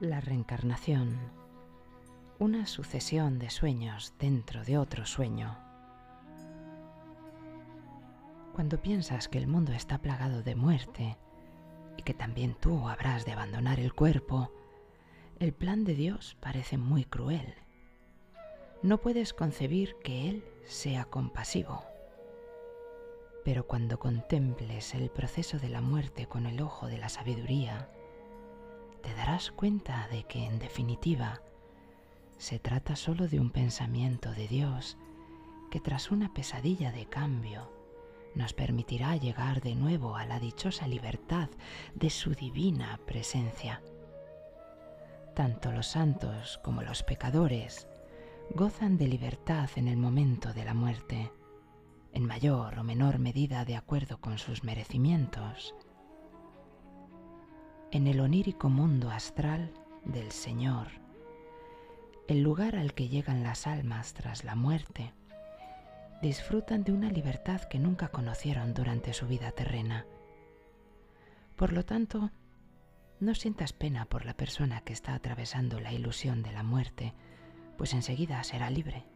La reencarnación, una sucesión de sueños dentro de otro sueño. Cuando piensas que el mundo está plagado de muerte y que también tú habrás de abandonar el cuerpo, el plan de Dios parece muy cruel. No puedes concebir que Él sea compasivo. Pero cuando contemples el proceso de la muerte con el ojo de la sabiduría, te darás cuenta de que en definitiva se trata solo de un pensamiento de Dios que tras una pesadilla de cambio nos permitirá llegar de nuevo a la dichosa libertad de su divina presencia. Tanto los santos como los pecadores gozan de libertad en el momento de la muerte, en mayor o menor medida de acuerdo con sus merecimientos en el onírico mundo astral del Señor, el lugar al que llegan las almas tras la muerte, disfrutan de una libertad que nunca conocieron durante su vida terrena. Por lo tanto, no sientas pena por la persona que está atravesando la ilusión de la muerte, pues enseguida será libre.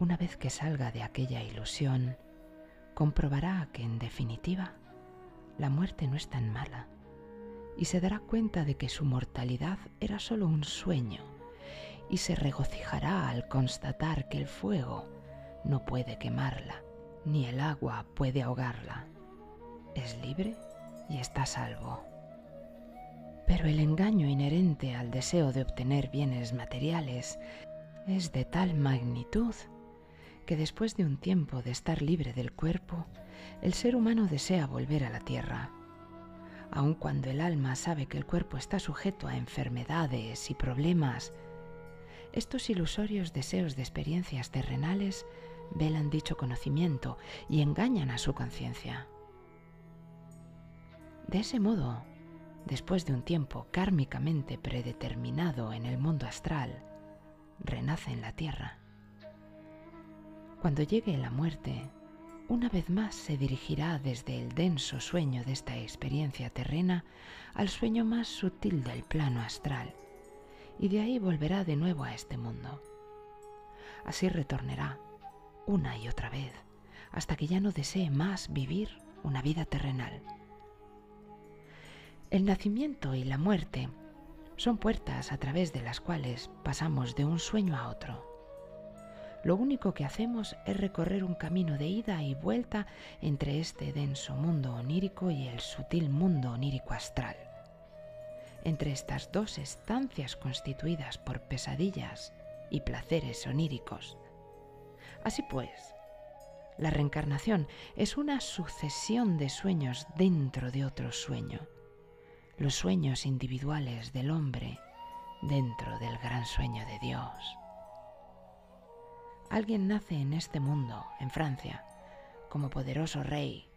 Una vez que salga de aquella ilusión, comprobará que en definitiva la muerte no es tan mala y se dará cuenta de que su mortalidad era solo un sueño y se regocijará al constatar que el fuego no puede quemarla, ni el agua puede ahogarla. Es libre y está salvo. Pero el engaño inherente al deseo de obtener bienes materiales es de tal magnitud que después de un tiempo de estar libre del cuerpo, el ser humano desea volver a la tierra. Aun cuando el alma sabe que el cuerpo está sujeto a enfermedades y problemas, estos ilusorios deseos de experiencias terrenales velan dicho conocimiento y engañan a su conciencia. De ese modo, después de un tiempo kármicamente predeterminado en el mundo astral, renace en la tierra. Cuando llegue la muerte, una vez más se dirigirá desde el denso sueño de esta experiencia terrena al sueño más sutil del plano astral, y de ahí volverá de nuevo a este mundo. Así retornará una y otra vez, hasta que ya no desee más vivir una vida terrenal. El nacimiento y la muerte son puertas a través de las cuales pasamos de un sueño a otro lo único que hacemos es recorrer un camino de ida y vuelta entre este denso mundo onírico y el sutil mundo onírico astral. Entre estas dos estancias constituidas por pesadillas y placeres oníricos. Así pues, la reencarnación es una sucesión de sueños dentro de otro sueño, los sueños individuales del hombre dentro del gran sueño de Dios. Alguien nace en este mundo, en Francia, como poderoso rey,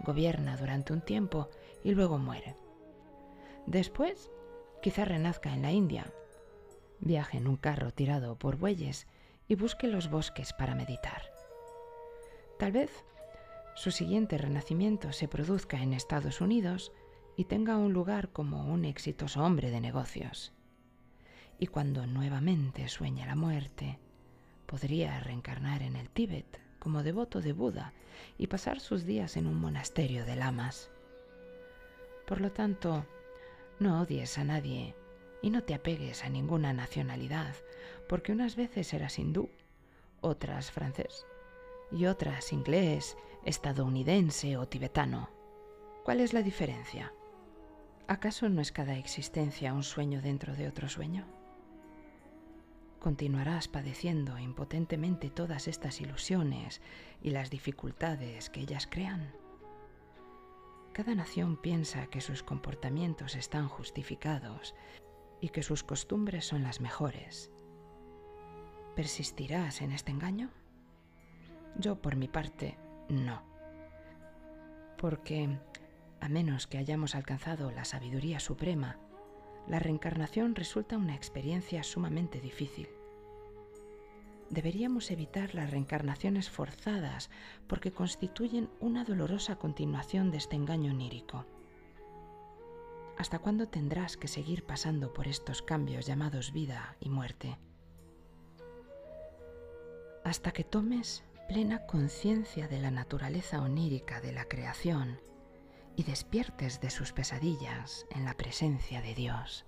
gobierna durante un tiempo y luego muere. Después, quizá renazca en la India, viaje en un carro tirado por bueyes y busque los bosques para meditar. Tal vez su siguiente renacimiento se produzca en Estados Unidos y tenga un lugar como un exitoso hombre de negocios. Y cuando nuevamente sueña la muerte, podría reencarnar en el Tíbet como devoto de Buda y pasar sus días en un monasterio de lamas. Por lo tanto, no odies a nadie y no te apegues a ninguna nacionalidad, porque unas veces eras hindú, otras francés y otras inglés, estadounidense o tibetano. ¿Cuál es la diferencia? ¿Acaso no es cada existencia un sueño dentro de otro sueño? Continuarás padeciendo impotentemente todas estas ilusiones y las dificultades que ellas crean. Cada nación piensa que sus comportamientos están justificados y que sus costumbres son las mejores. ¿Persistirás en este engaño? Yo, por mi parte, no. Porque, a menos que hayamos alcanzado la sabiduría suprema, la reencarnación resulta una experiencia sumamente difícil. Deberíamos evitar las reencarnaciones forzadas porque constituyen una dolorosa continuación de este engaño onírico. ¿Hasta cuándo tendrás que seguir pasando por estos cambios llamados vida y muerte? Hasta que tomes plena conciencia de la naturaleza onírica de la creación y despiertes de sus pesadillas en la presencia de Dios.